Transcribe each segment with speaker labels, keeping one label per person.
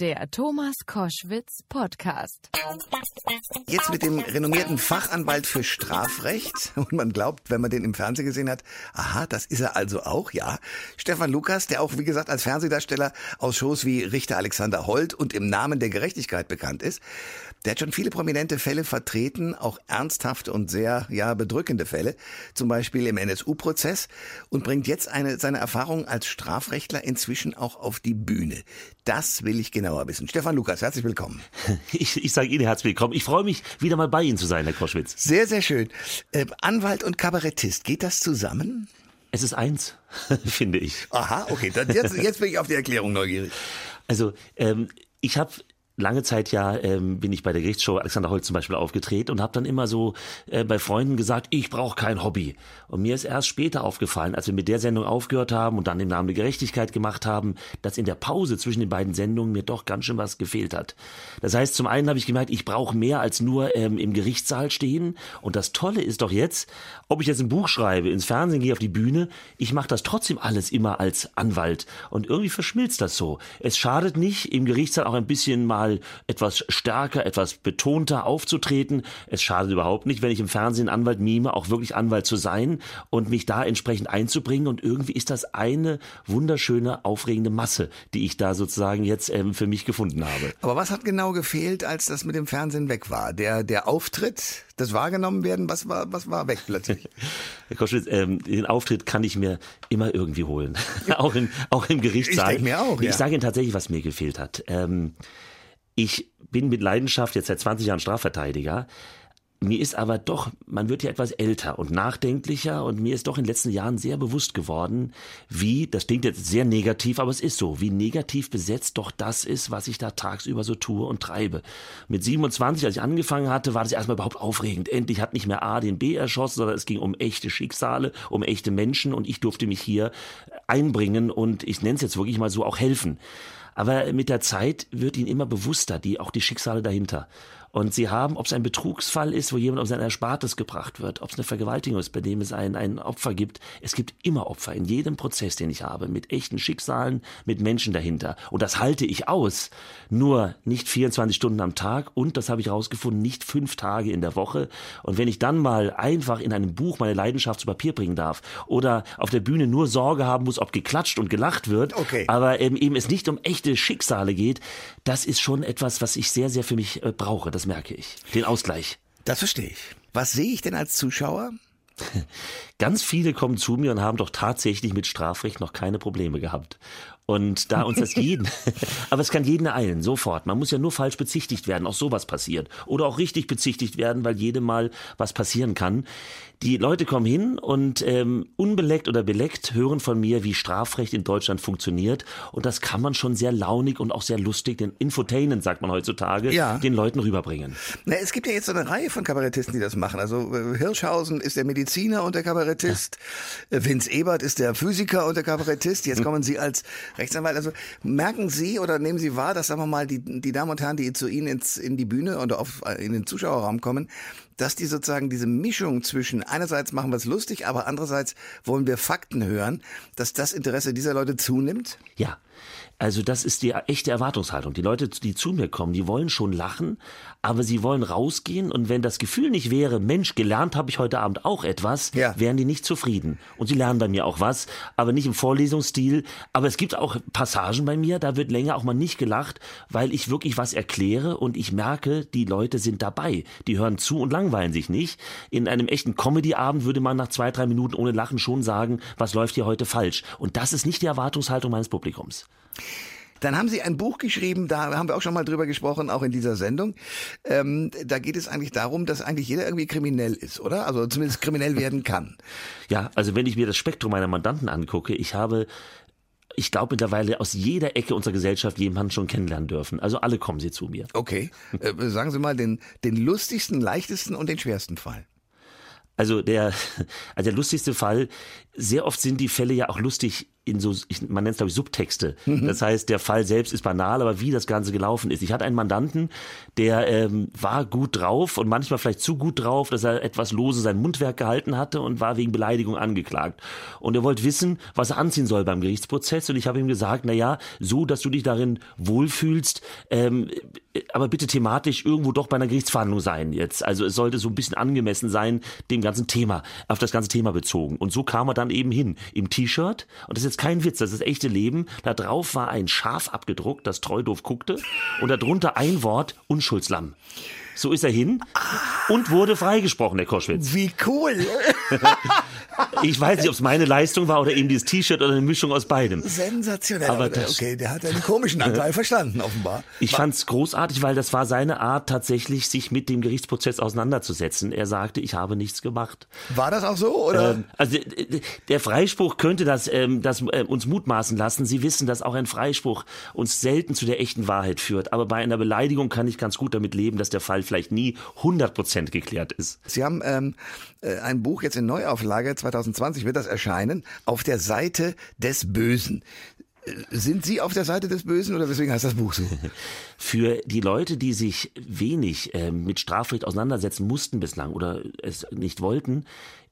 Speaker 1: Der Thomas Koschwitz Podcast.
Speaker 2: Jetzt mit dem renommierten Fachanwalt für Strafrecht. Und man glaubt, wenn man den im Fernsehen gesehen hat, aha, das ist er also auch, ja. Stefan Lukas, der auch, wie gesagt, als Fernsehdarsteller aus Shows wie Richter Alexander Holt und im Namen der Gerechtigkeit bekannt ist. Der hat schon viele prominente Fälle vertreten, auch ernsthafte und sehr, ja, bedrückende Fälle. Zum Beispiel im NSU-Prozess und bringt jetzt eine, seine Erfahrung als Strafrechtler inzwischen auch auf die Bühne. Das will ich genauer wissen. Stefan Lukas, herzlich willkommen.
Speaker 3: Ich, ich sage Ihnen herzlich willkommen. Ich freue mich, wieder mal bei Ihnen zu sein, Herr Koschwitz.
Speaker 2: Sehr, sehr schön. Äh, Anwalt und Kabarettist, geht das zusammen?
Speaker 3: Es ist eins, finde ich.
Speaker 2: Aha, okay. Dann jetzt, jetzt bin ich auf die Erklärung neugierig.
Speaker 3: Also, ähm, ich habe lange Zeit ja ähm, bin ich bei der Gerichtsshow Alexander Holz zum Beispiel aufgetreten und habe dann immer so äh, bei Freunden gesagt, ich brauche kein Hobby. Und mir ist erst später aufgefallen, als wir mit der Sendung aufgehört haben und dann im Namen der Gerechtigkeit gemacht haben, dass in der Pause zwischen den beiden Sendungen mir doch ganz schön was gefehlt hat. Das heißt, zum einen habe ich gemerkt, ich brauche mehr als nur ähm, im Gerichtssaal stehen. Und das Tolle ist doch jetzt, ob ich jetzt ein Buch schreibe, ins Fernsehen gehe, auf die Bühne, ich mache das trotzdem alles immer als Anwalt. Und irgendwie verschmilzt das so. Es schadet nicht, im Gerichtssaal auch ein bisschen mal mal etwas stärker, etwas betonter aufzutreten. Es schadet überhaupt nicht, wenn ich im Fernsehen Anwalt mime, auch wirklich Anwalt zu sein und mich da entsprechend einzubringen. Und irgendwie ist das eine wunderschöne, aufregende Masse, die ich da sozusagen jetzt ähm, für mich gefunden habe.
Speaker 2: Aber was hat genau gefehlt, als das mit dem Fernsehen weg war? Der, der Auftritt, das wahrgenommen werden, was war, was war weg plötzlich?
Speaker 3: Herr Koschwitz, ähm, den Auftritt kann ich mir immer irgendwie holen. auch, in, auch im Gerichtssaal.
Speaker 2: Ich denke mir auch,
Speaker 3: Ich
Speaker 2: ja.
Speaker 3: sage Ihnen tatsächlich, was mir gefehlt hat. Ähm, ich bin mit Leidenschaft jetzt seit 20 Jahren Strafverteidiger. Mir ist aber doch, man wird ja etwas älter und nachdenklicher und mir ist doch in den letzten Jahren sehr bewusst geworden, wie, das klingt jetzt sehr negativ, aber es ist so, wie negativ besetzt doch das ist, was ich da tagsüber so tue und treibe. Mit 27, als ich angefangen hatte, war das erstmal überhaupt aufregend. Endlich hat nicht mehr A den B erschossen, sondern es ging um echte Schicksale, um echte Menschen und ich durfte mich hier einbringen und ich nenne es jetzt wirklich mal so auch helfen. Aber mit der Zeit wird ihnen immer bewusster, die, auch die Schicksale dahinter. Und sie haben, ob es ein Betrugsfall ist, wo jemand auf sein Erspartes gebracht wird, ob es eine Vergewaltigung ist, bei dem es ein, ein Opfer gibt. Es gibt immer Opfer in jedem Prozess, den ich habe, mit echten Schicksalen, mit Menschen dahinter. Und das halte ich aus. Nur nicht 24 Stunden am Tag und, das habe ich herausgefunden, nicht fünf Tage in der Woche. Und wenn ich dann mal einfach in einem Buch meine Leidenschaft zu Papier bringen darf oder auf der Bühne nur Sorge haben muss, ob geklatscht und gelacht wird,
Speaker 2: Okay.
Speaker 3: aber ähm, eben es nicht um echte Schicksale geht, das ist schon etwas, was ich sehr, sehr für mich äh, brauche. Das merke ich. Den Ausgleich.
Speaker 2: Das verstehe ich. Was sehe ich denn als Zuschauer?
Speaker 3: Ganz viele kommen zu mir und haben doch tatsächlich mit Strafrecht noch keine Probleme gehabt. Und da uns das jeden, aber es kann jeden ereilen, sofort. Man muss ja nur falsch bezichtigt werden, auch sowas passiert. Oder auch richtig bezichtigt werden, weil jedem mal was passieren kann. Die Leute kommen hin und ähm, unbeleckt oder beleckt hören von mir, wie Strafrecht in Deutschland funktioniert. Und das kann man schon sehr launig und auch sehr lustig, den Infotainment sagt man heutzutage,
Speaker 2: Ja.
Speaker 3: den Leuten rüberbringen.
Speaker 2: Na, es gibt ja jetzt so eine Reihe von Kabarettisten, die das machen. Also äh, Hirschhausen ist der Mediziner und der Kabarettist. Äh, Vince Ebert ist der Physiker und der Kabarettist. Jetzt kommen Sie als Rechtsanwalt. Also merken Sie oder nehmen Sie wahr, dass sagen wir mal die, die Damen und Herren, die zu Ihnen ins, in die Bühne oder auf, äh, in den Zuschauerraum kommen, dass die sozusagen diese Mischung zwischen einerseits machen wir es lustig, aber andererseits wollen wir Fakten hören, dass das Interesse dieser Leute zunimmt?
Speaker 3: Ja, also das ist die echte Erwartungshaltung. Die Leute, die zu mir kommen, die wollen schon lachen, aber sie wollen rausgehen und wenn das Gefühl nicht wäre, Mensch, gelernt habe ich heute Abend auch etwas,
Speaker 2: Ja.
Speaker 3: wären die nicht zufrieden. Und sie lernen bei mir auch was, aber nicht im Vorlesungsstil. Aber es gibt auch Passagen bei mir, da wird länger auch mal nicht gelacht, weil ich wirklich was erkläre und ich merke, die Leute sind dabei. Die hören zu und langweilen sich nicht. In einem echten Comedy-Abend würde man nach zwei, drei Minuten ohne Lachen schon sagen, was läuft hier heute falsch. Und das ist nicht die Erwartungshaltung meines Publikums.
Speaker 2: Dann haben Sie ein Buch geschrieben, da haben wir auch schon mal drüber gesprochen, auch in dieser Sendung. Ähm, da geht es eigentlich darum, dass eigentlich jeder irgendwie kriminell ist, oder? Also zumindest kriminell werden kann.
Speaker 3: Ja, also wenn ich mir das Spektrum meiner Mandanten angucke, ich habe ich glaube mittlerweile aus jeder Ecke unserer Gesellschaft jemanden schon kennenlernen dürfen. Also alle kommen sie zu mir.
Speaker 2: Okay. Äh, sagen Sie mal den, den lustigsten, leichtesten und den schwersten Fall.
Speaker 3: Also der, also der lustigste Fall, sehr oft sind die Fälle ja auch lustig in so, ich, man nennt es glaube ich Subtexte. Mhm. Das heißt, der Fall selbst ist banal, aber wie das Ganze gelaufen ist. Ich hatte einen Mandanten, der ähm, war gut drauf und manchmal vielleicht zu gut drauf, dass er etwas lose sein Mundwerk gehalten hatte und war wegen Beleidigung angeklagt. Und er wollte wissen, was er anziehen soll beim Gerichtsprozess. Und ich habe ihm gesagt, na ja, so, dass du dich darin wohlfühlst, ähm, aber bitte thematisch irgendwo doch bei einer Gerichtsverhandlung sein jetzt. Also es sollte so ein bisschen angemessen sein, dem ganzen Thema, auf das ganze Thema bezogen. Und so kam er dann eben hin, im T-Shirt. Und das ist jetzt kein Witz, das ist echte Leben. Da drauf war ein Schaf abgedruckt, das treu doof guckte. Und darunter ein Wort, Unschuldslamm. So ist er hin und wurde freigesprochen, der Koschwitz.
Speaker 2: Wie cool.
Speaker 3: ich weiß nicht, ob es meine Leistung war oder eben dieses T-Shirt oder eine Mischung aus beidem.
Speaker 2: Sensationell. Aber das, okay, der hat einen komischen Anteil verstanden, offenbar.
Speaker 3: Ich fand es großartig, weil das war seine Art, tatsächlich sich mit dem Gerichtsprozess auseinanderzusetzen. Er sagte, ich habe nichts gemacht.
Speaker 2: War das auch so? Oder?
Speaker 3: Ähm, also der Freispruch könnte das, ähm, das äh, uns mutmaßen lassen. Sie wissen, dass auch ein Freispruch uns selten zu der echten Wahrheit führt. Aber bei einer Beleidigung kann ich ganz gut damit leben, dass der Fall vielleicht nie 100% geklärt ist.
Speaker 2: Sie haben ähm, äh, ein Buch jetzt in Neuauflage, 2020 wird das erscheinen, auf der Seite des Bösen. Sind Sie auf der Seite des Bösen oder weswegen heißt das Buch so?
Speaker 3: Für die Leute, die sich wenig äh, mit Strafrecht auseinandersetzen mussten bislang oder es nicht wollten,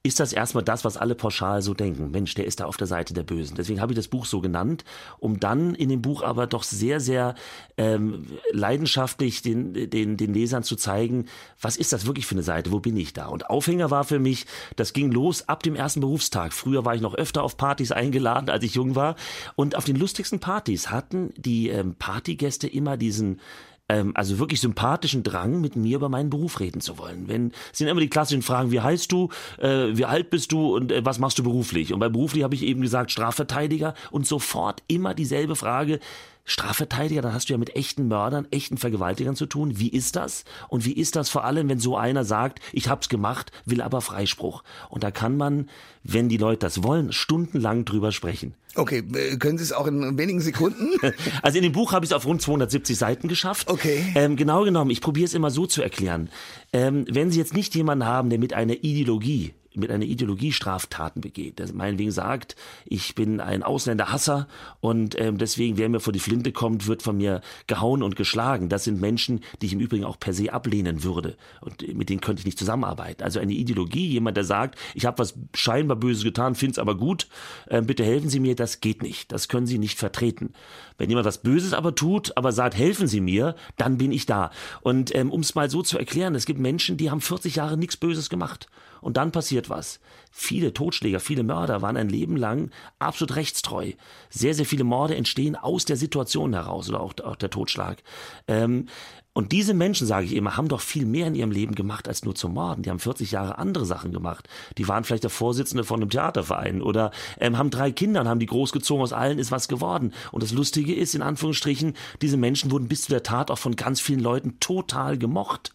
Speaker 3: ist das erstmal das, was alle pauschal so denken. Mensch, der ist da auf der Seite der Bösen. Deswegen habe ich das Buch so genannt, um dann in dem Buch aber doch sehr, sehr ähm, leidenschaftlich den, den, den Lesern zu zeigen, was ist das wirklich für eine Seite, wo bin ich da? Und Aufhänger war für mich, das ging los ab dem ersten Berufstag. Früher war ich noch öfter auf Partys eingeladen, als ich jung war. Und auf den lustigsten Partys hatten die ähm, Partygäste immer diesen ähm, also wirklich sympathischen Drang, mit mir über meinen Beruf reden zu wollen. Wenn sind immer die klassischen Fragen, wie heißt du, äh, wie alt bist du und äh, was machst du beruflich? Und bei beruflich habe ich eben gesagt Strafverteidiger und sofort immer dieselbe Frage. Strafverteidiger, dann hast du ja mit echten Mördern, echten Vergewaltigern zu tun. Wie ist das? Und wie ist das vor allem, wenn so einer sagt, ich hab's gemacht, will aber Freispruch? Und da kann man, wenn die Leute das wollen, stundenlang drüber sprechen.
Speaker 2: Okay, äh, können Sie es auch in wenigen Sekunden?
Speaker 3: Also in dem Buch habe ich es auf rund 270 Seiten geschafft.
Speaker 2: Okay.
Speaker 3: Ähm, genau genommen, ich probiere es immer so zu erklären. Ähm, wenn Sie jetzt nicht jemanden haben, der mit einer Ideologie mit einer Ideologie Straftaten begeht, der meinetwegen sagt, ich bin ein Ausländerhasser und ähm, deswegen, wer mir vor die Flinte kommt, wird von mir gehauen und geschlagen. Das sind Menschen, die ich im Übrigen auch per se ablehnen würde und mit denen könnte ich nicht zusammenarbeiten. Also eine Ideologie, jemand, der sagt, ich habe was scheinbar Böses getan, finde es aber gut, äh, bitte helfen Sie mir, das geht nicht. Das können Sie nicht vertreten. Wenn jemand was Böses aber tut, aber sagt, helfen Sie mir, dann bin ich da. Und ähm, um es mal so zu erklären, es gibt Menschen, die haben 40 Jahre nichts Böses gemacht. Und dann passiert was. Viele Totschläger, viele Mörder waren ein Leben lang absolut rechtstreu. Sehr, sehr viele Morde entstehen aus der Situation heraus oder auch, auch der Totschlag. Ähm, und diese Menschen, sage ich immer, haben doch viel mehr in ihrem Leben gemacht als nur zu morden. Die haben 40 Jahre andere Sachen gemacht. Die waren vielleicht der Vorsitzende von einem Theaterverein oder ähm, haben drei Kinder und haben die großgezogen. Aus allen ist was geworden. Und das Lustige ist, in Anführungsstrichen, diese Menschen wurden bis zu der Tat auch von ganz vielen Leuten total gemocht.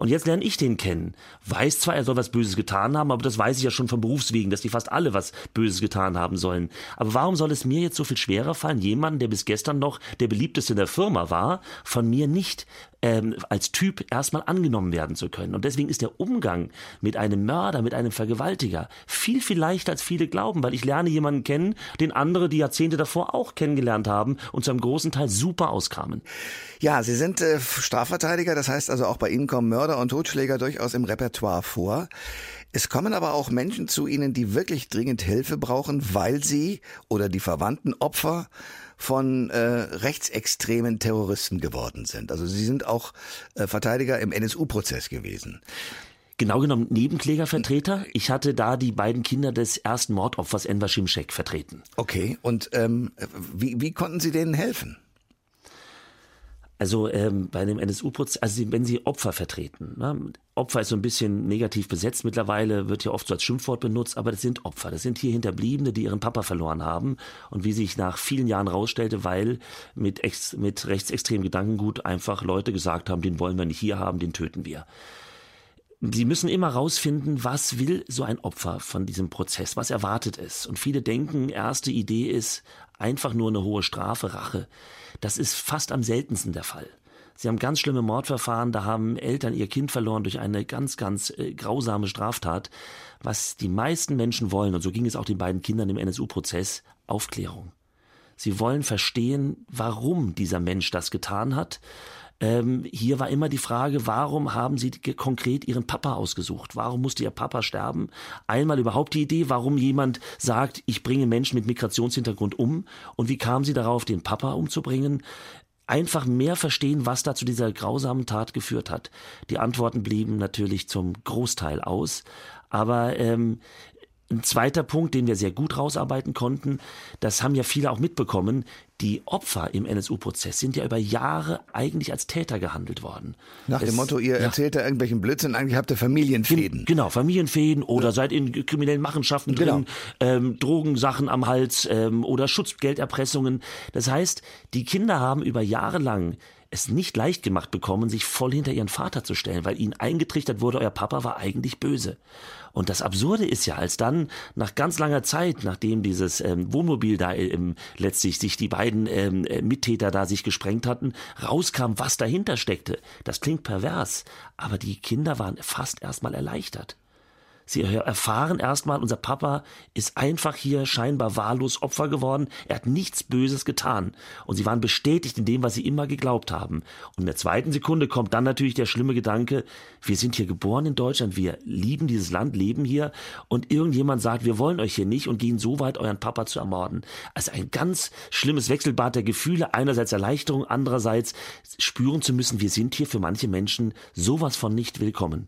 Speaker 3: Und jetzt lerne ich den kennen. Weiß zwar, er soll was Böses getan haben, aber das weiß ich ja schon von Berufswegen, dass die fast alle was Böses getan haben sollen. Aber warum soll es mir jetzt so viel schwerer fallen, jemanden, der bis gestern noch der beliebteste in der Firma war, von mir nicht ähm, als Typ erstmal angenommen werden zu können. Und deswegen ist der Umgang mit einem Mörder, mit einem Vergewaltiger viel, viel leichter, als viele glauben, weil ich lerne jemanden kennen, den andere die Jahrzehnte davor auch kennengelernt haben und zu einem großen Teil super auskamen.
Speaker 2: Ja, Sie sind äh, Strafverteidiger, das heißt also auch bei Ihnen kommen Mörder und Totschläger durchaus im Repertoire vor. Es kommen aber auch Menschen zu Ihnen, die wirklich dringend Hilfe brauchen, weil sie oder die Verwandten Opfer von äh, rechtsextremen Terroristen geworden sind. Also sie sind auch äh, Verteidiger im NSU-Prozess gewesen.
Speaker 3: Genau genommen Nebenklägervertreter. Ich hatte da die beiden Kinder des ersten Mordopfers Enver Şimşek vertreten.
Speaker 2: Okay, und ähm, wie, wie konnten Sie denen helfen?
Speaker 3: Also ähm, bei dem NSU-Prozess, also wenn Sie Opfer vertreten, ne? Opfer ist so ein bisschen negativ besetzt mittlerweile, wird ja oft so als Schimpfwort benutzt, aber das sind Opfer. Das sind hier Hinterbliebene, die ihren Papa verloren haben und wie sich nach vielen Jahren rausstellte, weil mit, ex, mit rechtsextremen Gedankengut einfach Leute gesagt haben, den wollen wir nicht hier haben, den töten wir. Sie müssen immer rausfinden, was will so ein Opfer von diesem Prozess, was erwartet es. Und viele denken, erste Idee ist einfach nur eine hohe Strafe, Rache. Das ist fast am seltensten der Fall. Sie haben ganz schlimme Mordverfahren, da haben Eltern ihr Kind verloren durch eine ganz, ganz äh, grausame Straftat. Was die meisten Menschen wollen, und so ging es auch den beiden Kindern im NSU-Prozess,
Speaker 4: Aufklärung. Sie wollen verstehen, warum dieser Mensch das getan hat. Ähm, hier war immer die Frage, warum haben Sie konkret Ihren Papa ausgesucht? Warum musste Ihr Papa sterben? Einmal überhaupt die Idee, warum jemand sagt, ich bringe Menschen mit Migrationshintergrund um. Und wie kamen Sie darauf, den Papa umzubringen? einfach mehr verstehen, was da zu dieser grausamen Tat geführt hat. Die Antworten blieben natürlich zum Großteil aus, aber ähm, ein zweiter Punkt, den wir sehr gut rausarbeiten konnten, das haben ja viele auch mitbekommen, die Opfer im NSU-Prozess sind ja über Jahre eigentlich als Täter gehandelt worden.
Speaker 2: Nach es, dem Motto, ihr ja. erzählt da irgendwelchen Blödsinn, eigentlich habt ihr Familienfäden.
Speaker 4: Genau, Familienfäden oder ja. seid in kriminellen Machenschaften genau. drin, ähm, Drogensachen am Hals ähm, oder Schutzgelderpressungen. Das heißt, die Kinder haben über Jahre lang es nicht leicht gemacht bekommen, sich voll hinter ihren Vater zu stellen, weil ihnen eingetrichtert wurde, euer Papa war eigentlich böse. Und das Absurde ist ja, als dann nach ganz langer Zeit, nachdem dieses ähm, Wohnmobil da ähm, letztlich sich die beiden ähm, äh, Mittäter da sich gesprengt hatten, rauskam, was dahinter steckte. Das klingt pervers, aber die Kinder waren fast erstmal erleichtert. Sie erfahren erstmal, unser Papa ist einfach hier scheinbar wahllos Opfer geworden. Er hat nichts Böses getan. Und sie waren bestätigt in dem, was sie immer geglaubt haben. Und in der zweiten Sekunde kommt dann natürlich der schlimme Gedanke, wir sind hier geboren in Deutschland, wir lieben dieses Land, leben hier. Und irgendjemand sagt, wir wollen euch hier nicht und gehen so weit, euren Papa zu ermorden. Also ein ganz schlimmes Wechselbad der Gefühle. Einerseits Erleichterung, andererseits spüren zu müssen, wir sind hier für manche Menschen sowas von nicht willkommen.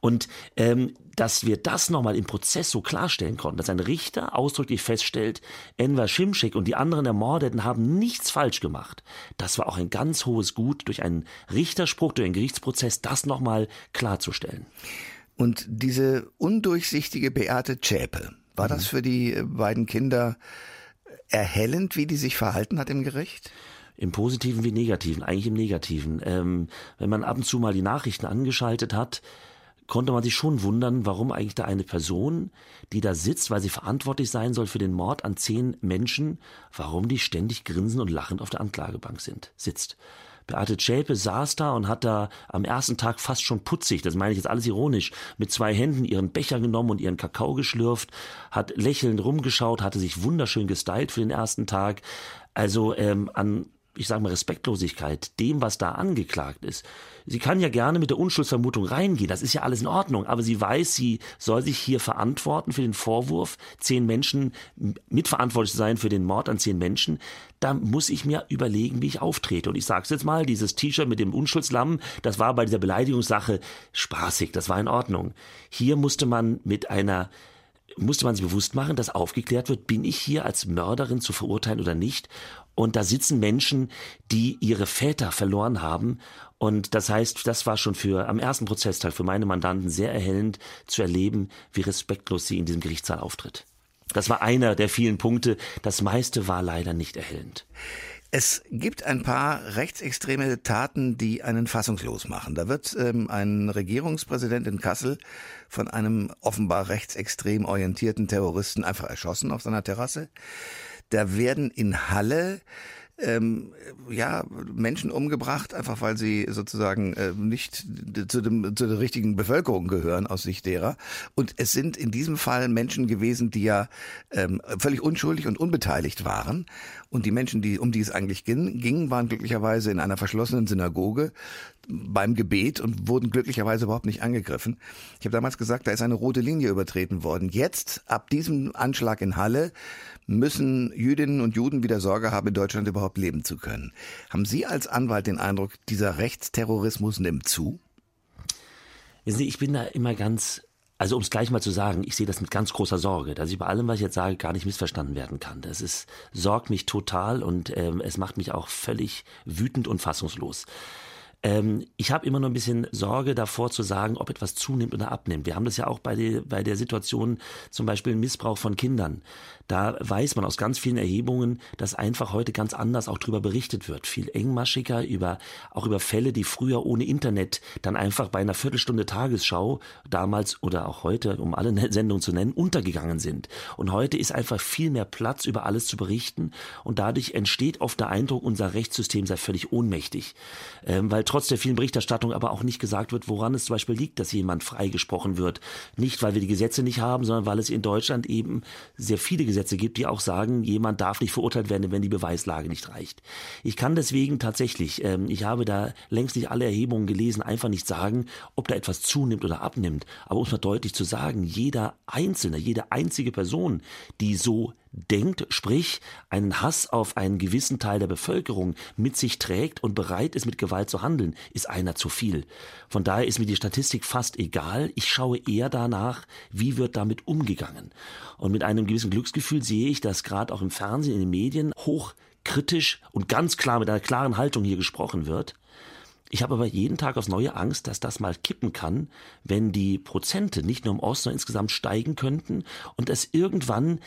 Speaker 4: Und ähm, dass wir das nochmal im Prozess so klarstellen konnten, dass ein Richter ausdrücklich feststellt, Enver Schimschek und die anderen Ermordeten haben nichts falsch gemacht. Das war auch ein ganz hohes Gut, durch einen Richterspruch, durch einen Gerichtsprozess, das nochmal klarzustellen.
Speaker 2: Und diese undurchsichtige Beate Zschäpe, war mhm. das für die beiden Kinder erhellend, wie die sich verhalten hat im Gericht?
Speaker 4: Im Positiven wie Negativen, eigentlich im Negativen. Ähm, wenn man ab und zu mal die Nachrichten angeschaltet hat, konnte man sich schon wundern, warum eigentlich da eine Person, die da sitzt, weil sie verantwortlich sein soll für den Mord an zehn Menschen, warum die ständig grinsend und lachend auf der Anklagebank sind, sitzt. Beate Zschäpe saß da und hat da am ersten Tag fast schon putzig, das meine ich jetzt alles ironisch, mit zwei Händen ihren Becher genommen und ihren Kakao geschlürft, hat lächelnd rumgeschaut, hatte sich wunderschön gestylt für den ersten Tag. Also ähm, an ich sage mal, Respektlosigkeit dem, was da angeklagt ist. Sie kann ja gerne mit der Unschuldsvermutung reingehen, das ist ja alles in Ordnung, aber sie weiß, sie soll sich hier verantworten für den Vorwurf, zehn Menschen mitverantwortlich zu sein für den Mord an zehn Menschen. Da muss ich mir überlegen, wie ich auftrete. Und ich sage es jetzt mal, dieses T-Shirt mit dem Unschuldslamm, das war bei dieser Beleidigungssache spaßig, das war in Ordnung. Hier musste man mit einer musste man sich bewusst machen, dass aufgeklärt wird, bin ich hier als Mörderin zu verurteilen oder nicht. Und da sitzen Menschen, die ihre Väter verloren haben. Und das heißt, das war schon für am ersten Prozesstag für meine Mandanten sehr erhellend zu erleben, wie respektlos sie in diesem Gerichtssaal auftritt. Das war einer der vielen Punkte. Das meiste war leider nicht erhellend.
Speaker 2: Es gibt ein paar rechtsextreme Taten, die einen fassungslos machen. Da wird ähm, ein Regierungspräsident in Kassel von einem offenbar rechtsextrem orientierten Terroristen einfach erschossen auf seiner Terrasse. Da werden in Halle ähm, ja, Menschen umgebracht, einfach weil sie sozusagen äh, nicht zu, dem, zu der richtigen Bevölkerung gehören aus Sicht derer. Und es sind in diesem Fall Menschen gewesen, die ja ähm, völlig unschuldig und unbeteiligt waren. Und die Menschen, die, um die es eigentlich ging, ging, waren glücklicherweise in einer verschlossenen Synagoge beim Gebet und wurden glücklicherweise überhaupt nicht angegriffen. Ich habe damals gesagt, da ist eine rote Linie übertreten worden. Jetzt, ab diesem Anschlag in Halle, müssen Jüdinnen und Juden wieder Sorge haben, in Deutschland überhaupt leben zu können. Haben Sie als Anwalt den Eindruck, dieser Rechtsterrorismus nimmt zu?
Speaker 4: ich bin da immer ganz also um es gleich mal zu sagen, ich sehe das mit ganz großer Sorge, dass ich bei allem, was ich jetzt sage, gar nicht missverstanden werden kann. Das ist, sorgt mich total und ähm, es macht mich auch völlig wütend und fassungslos. Ähm, ich habe immer noch ein bisschen Sorge davor zu sagen, ob etwas zunimmt oder abnimmt. Wir haben das ja auch bei, die, bei der Situation zum Beispiel Missbrauch von Kindern. Da weiß man aus ganz vielen Erhebungen, dass einfach heute ganz anders auch darüber berichtet wird. Viel engmaschiger über, auch über Fälle, die früher ohne Internet dann einfach bei einer Viertelstunde Tagesschau damals oder auch heute, um alle Sendungen zu nennen, untergegangen sind. Und heute ist einfach viel mehr Platz, über alles zu berichten. Und dadurch entsteht oft der Eindruck, unser Rechtssystem sei völlig ohnmächtig. Ähm, weil
Speaker 3: trotz der vielen Berichterstattung aber auch nicht gesagt wird, woran es zum Beispiel liegt, dass jemand freigesprochen wird. Nicht, weil wir die Gesetze nicht haben, sondern weil es in Deutschland eben sehr viele Gesetze gibt, die auch sagen, jemand darf nicht verurteilt werden, wenn die Beweislage nicht reicht. Ich kann deswegen tatsächlich, ähm, ich habe da längst nicht alle Erhebungen gelesen, einfach nicht sagen, ob da etwas zunimmt oder abnimmt. Aber um es mal deutlich zu sagen, jeder Einzelne, jede einzige Person, die so denkt, sprich einen Hass auf einen gewissen Teil der Bevölkerung mit sich trägt und bereit ist, mit Gewalt zu handeln, ist einer zu viel. Von daher ist mir die Statistik fast egal. Ich schaue eher danach, wie wird damit umgegangen. Und mit einem gewissen Glücksgefühl sehe ich, dass gerade auch im Fernsehen, in den Medien hochkritisch und ganz klar mit einer klaren Haltung hier gesprochen wird. Ich habe aber jeden Tag aufs neue Angst, dass das mal kippen kann, wenn die Prozente nicht nur im Osten, sondern insgesamt steigen könnten und es irgendwann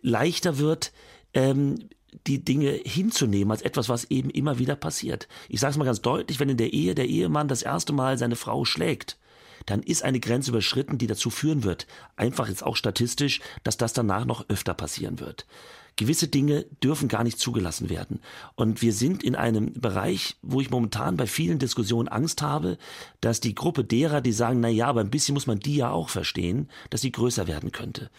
Speaker 3: leichter wird, ähm, die Dinge hinzunehmen als etwas, was eben immer wieder passiert. Ich sage es mal ganz deutlich, wenn in der Ehe der Ehemann das erste Mal seine Frau schlägt, dann ist eine Grenze überschritten, die dazu führen wird, einfach jetzt auch statistisch, dass das danach noch öfter passieren wird. Gewisse Dinge dürfen gar nicht zugelassen werden. Und wir sind in einem Bereich, wo ich momentan bei vielen Diskussionen Angst habe, dass die Gruppe derer, die sagen, na ja, aber ein bisschen muss man die ja auch verstehen, dass sie größer werden könnte.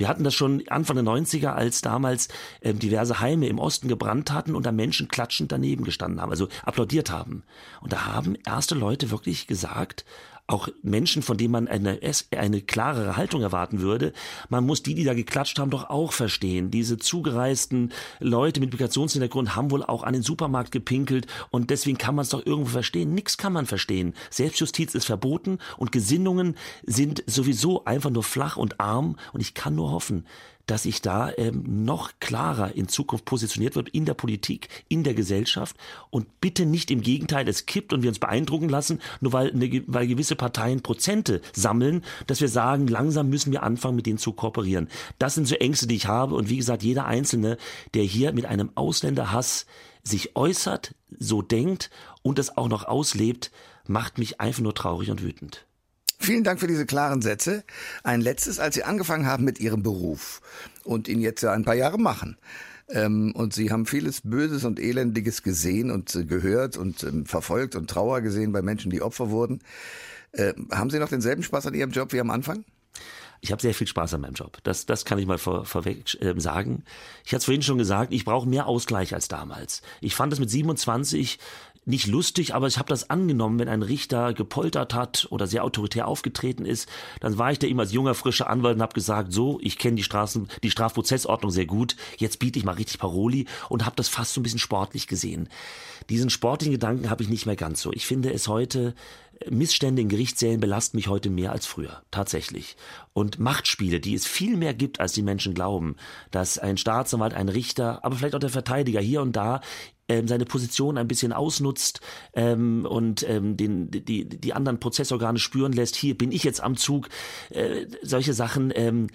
Speaker 3: Wir hatten das schon Anfang der 90er, als damals ähm, diverse Heime im Osten gebrannt hatten und da Menschen klatschend daneben gestanden haben, also applaudiert haben. Und da haben erste Leute wirklich gesagt, auch Menschen, von denen man eine, eine klarere Haltung erwarten würde. Man muss die, die da geklatscht haben, doch auch verstehen. Diese zugereisten Leute mit Migrationshintergrund haben wohl auch an den Supermarkt gepinkelt und deswegen kann man es doch irgendwo verstehen. Nix kann man verstehen. Selbstjustiz ist verboten und Gesinnungen sind sowieso einfach nur flach und arm und ich kann nur hoffen, dass sich da ähm, noch klarer in Zukunft positioniert wird in der Politik, in der Gesellschaft und bitte nicht im Gegenteil, es kippt und wir uns beeindrucken lassen, nur weil, eine, weil gewisse Parteien Prozente sammeln, dass wir sagen, langsam müssen wir anfangen, mit denen zu kooperieren. Das sind so Ängste, die ich habe und wie gesagt, jeder Einzelne, der hier mit einem Ausländerhass sich äußert, so denkt und das auch noch auslebt, macht mich einfach nur traurig und wütend.
Speaker 2: Vielen Dank für diese klaren Sätze. Ein letztes, als Sie angefangen haben mit Ihrem Beruf und ihn jetzt ja ein paar Jahre machen. Ähm, und Sie haben vieles Böses und Elendiges gesehen und äh, gehört und ähm, verfolgt und Trauer gesehen bei Menschen, die Opfer wurden. Äh, haben Sie noch denselben Spaß an Ihrem Job wie am Anfang?
Speaker 3: Ich habe sehr viel Spaß an meinem Job. Das, das kann ich mal vor, vorweg äh, sagen. Ich hatte es vorhin schon gesagt, ich brauche mehr Ausgleich als damals. Ich fand es mit 27 nicht lustig, aber ich habe das angenommen, wenn ein Richter gepoltert hat oder sehr autoritär aufgetreten ist, dann war ich da immer als junger, frischer Anwalt und habe gesagt, so, ich kenne die Straßen, die Strafprozessordnung sehr gut, jetzt biete ich mal richtig Paroli und habe das fast so ein bisschen sportlich gesehen. Diesen sportlichen Gedanken habe ich nicht mehr ganz so. Ich finde es heute Missstände in Gerichtssälen belasten mich heute mehr als früher, tatsächlich. Und Machtspiele, die es viel mehr gibt, als die Menschen glauben, dass ein Staatsanwalt, ein Richter, aber vielleicht auch der Verteidiger hier und da ähm, seine Position ein bisschen ausnutzt ähm, und ähm, den, die, die anderen Prozessorgane spüren lässt, hier bin ich jetzt am Zug. Äh, solche Sachen ähm,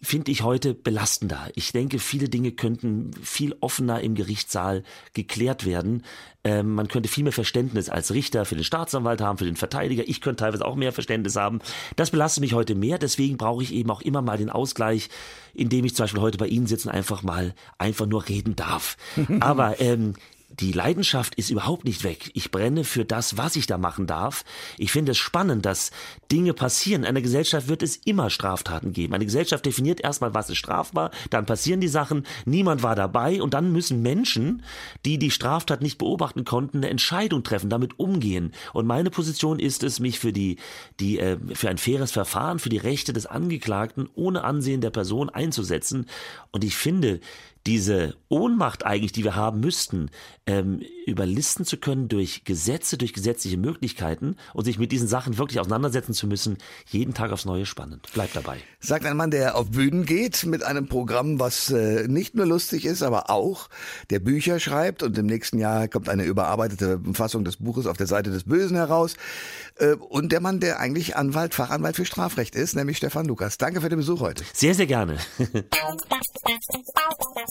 Speaker 3: finde ich heute belastender. Ich denke, viele Dinge könnten viel offener im Gerichtssaal geklärt werden. Ähm, man könnte viel mehr Verständnis als Richter für den Staatsanwalt haben, für den Verteidiger. Ich könnte teilweise auch mehr Verständnis haben. Das belastet mich heute mehr. Deswegen brauche ich eben auch immer mal den Ausgleich, indem ich zum Beispiel heute bei Ihnen sitze und einfach mal einfach nur reden darf. Aber ähm, die Leidenschaft ist überhaupt nicht weg. Ich brenne für das, was ich da machen darf. Ich finde es spannend, dass Dinge passieren. In einer Gesellschaft wird es immer Straftaten geben. Eine Gesellschaft definiert erstmal, was ist strafbar, dann passieren die Sachen, niemand war dabei und dann müssen Menschen, die die Straftat nicht beobachten konnten, eine Entscheidung treffen, damit umgehen. Und meine Position ist es, mich für die, die, äh, für ein faires Verfahren, für die Rechte des Angeklagten ohne Ansehen der Person einzusetzen. Und ich finde, diese Ohnmacht eigentlich, die wir haben müssten, ähm, überlisten zu können durch Gesetze, durch gesetzliche Möglichkeiten und sich mit diesen Sachen wirklich auseinandersetzen zu müssen, jeden Tag aufs Neue spannend. Bleibt dabei.
Speaker 2: Sagt ein Mann, der auf Bühnen geht mit einem Programm, was äh, nicht nur lustig ist, aber auch der Bücher schreibt und im nächsten Jahr kommt eine überarbeitete Fassung des Buches auf der Seite des Bösen heraus. Äh, und der Mann, der eigentlich Anwalt, Fachanwalt für Strafrecht ist, nämlich Stefan Lukas. Danke für den Besuch heute.
Speaker 3: Sehr, sehr gerne.